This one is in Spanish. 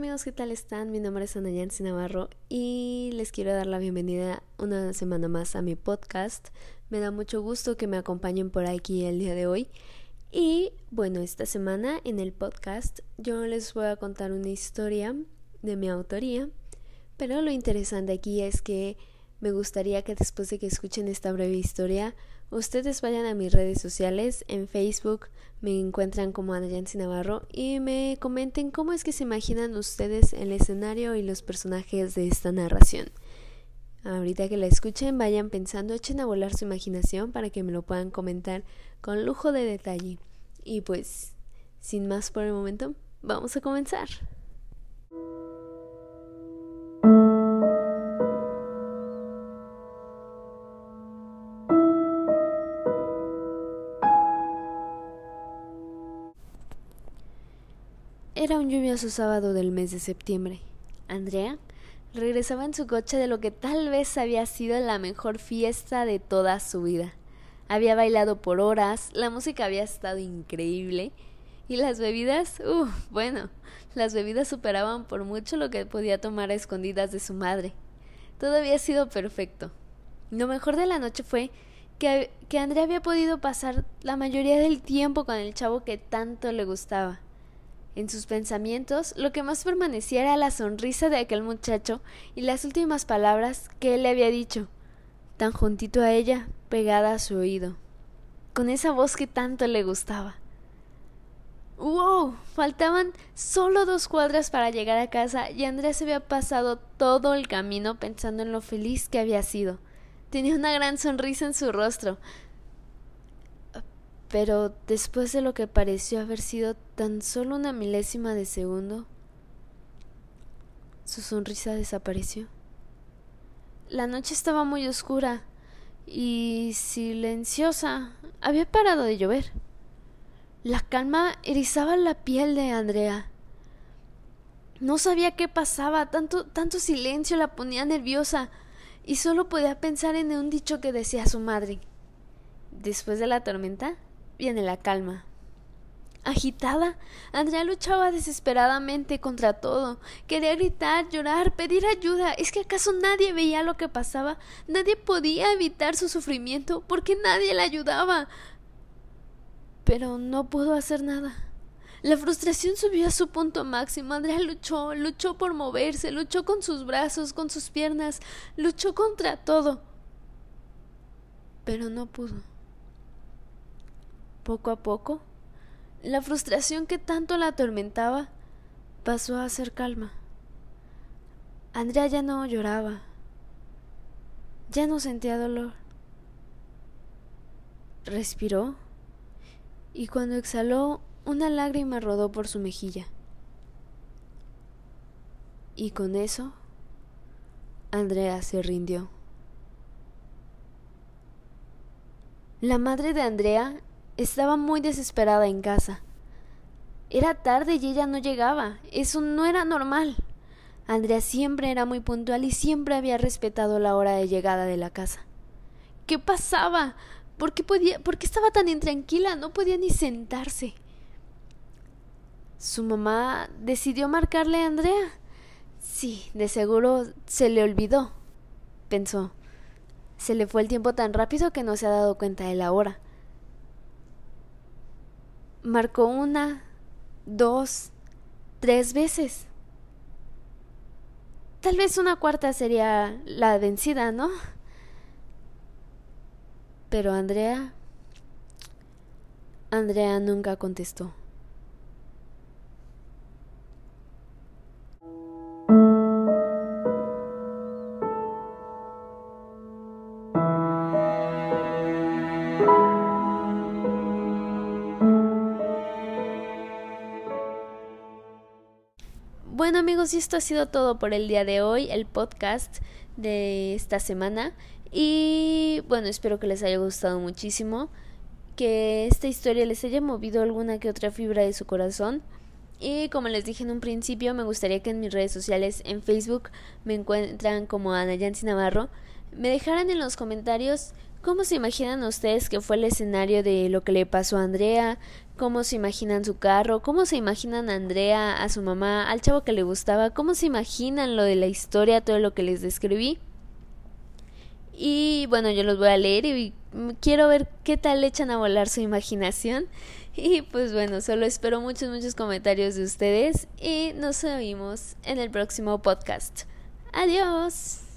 amigos, ¿qué tal están? Mi nombre es Ana Yancy Navarro y les quiero dar la bienvenida una semana más a mi podcast. Me da mucho gusto que me acompañen por aquí el día de hoy. Y bueno, esta semana en el podcast yo les voy a contar una historia de mi autoría, pero lo interesante aquí es que me gustaría que después de que escuchen esta breve historia, ustedes vayan a mis redes sociales. En Facebook me encuentran como Ana Yancy Navarro y me comenten cómo es que se imaginan ustedes el escenario y los personajes de esta narración. Ahorita que la escuchen, vayan pensando, echen a volar su imaginación para que me lo puedan comentar con lujo de detalle. Y pues, sin más por el momento, vamos a comenzar. Era un lluvioso sábado del mes de septiembre. Andrea regresaba en su coche de lo que tal vez había sido la mejor fiesta de toda su vida. Había bailado por horas, la música había estado increíble y las bebidas, uff, bueno, las bebidas superaban por mucho lo que podía tomar a escondidas de su madre. Todo había sido perfecto. Lo mejor de la noche fue que, que Andrea había podido pasar la mayoría del tiempo con el chavo que tanto le gustaba. En sus pensamientos, lo que más permanecía era la sonrisa de aquel muchacho y las últimas palabras que él le había dicho, tan juntito a ella, pegada a su oído, con esa voz que tanto le gustaba. ¡Wow! Faltaban solo dos cuadras para llegar a casa y Andrés se había pasado todo el camino pensando en lo feliz que había sido. Tenía una gran sonrisa en su rostro, pero después de lo que pareció haber sido tan solo una milésima de segundo, su sonrisa desapareció. La noche estaba muy oscura y silenciosa. Había parado de llover. La calma erizaba la piel de Andrea. No sabía qué pasaba, tanto, tanto silencio la ponía nerviosa, y solo podía pensar en un dicho que decía su madre. Después de la tormenta, viene la calma. Agitada, Andrea luchaba desesperadamente contra todo. Quería gritar, llorar, pedir ayuda. ¿Es que acaso nadie veía lo que pasaba? Nadie podía evitar su sufrimiento porque nadie la ayudaba. Pero no pudo hacer nada. La frustración subió a su punto máximo. Andrea luchó, luchó por moverse, luchó con sus brazos, con sus piernas, luchó contra todo. Pero no pudo. Poco a poco, la frustración que tanto la atormentaba pasó a ser calma. Andrea ya no lloraba, ya no sentía dolor. Respiró y cuando exhaló una lágrima rodó por su mejilla. Y con eso, Andrea se rindió. La madre de Andrea estaba muy desesperada en casa. Era tarde y ella no llegaba. Eso no era normal. Andrea siempre era muy puntual y siempre había respetado la hora de llegada de la casa. ¿Qué pasaba? ¿Por qué, podía, ¿Por qué estaba tan intranquila? No podía ni sentarse. Su mamá decidió marcarle a Andrea. Sí, de seguro se le olvidó, pensó. Se le fue el tiempo tan rápido que no se ha dado cuenta de la hora. Marcó una, dos, tres veces. Tal vez una cuarta sería la vencida, ¿no? Pero Andrea... Andrea nunca contestó. Bueno amigos, y esto ha sido todo por el día de hoy, el podcast de esta semana. Y bueno, espero que les haya gustado muchísimo, que esta historia les haya movido alguna que otra fibra de su corazón. Y como les dije en un principio, me gustaría que en mis redes sociales, en Facebook, me encuentran como Ana Yancy Navarro, me dejaran en los comentarios ¿Cómo se imaginan ustedes que fue el escenario de lo que le pasó a Andrea? ¿Cómo se imaginan su carro? ¿Cómo se imaginan a Andrea, a su mamá, al chavo que le gustaba? ¿Cómo se imaginan lo de la historia, todo lo que les describí? Y bueno, yo los voy a leer y quiero ver qué tal echan a volar su imaginación. Y pues bueno, solo espero muchos, muchos comentarios de ustedes y nos vemos en el próximo podcast. Adiós.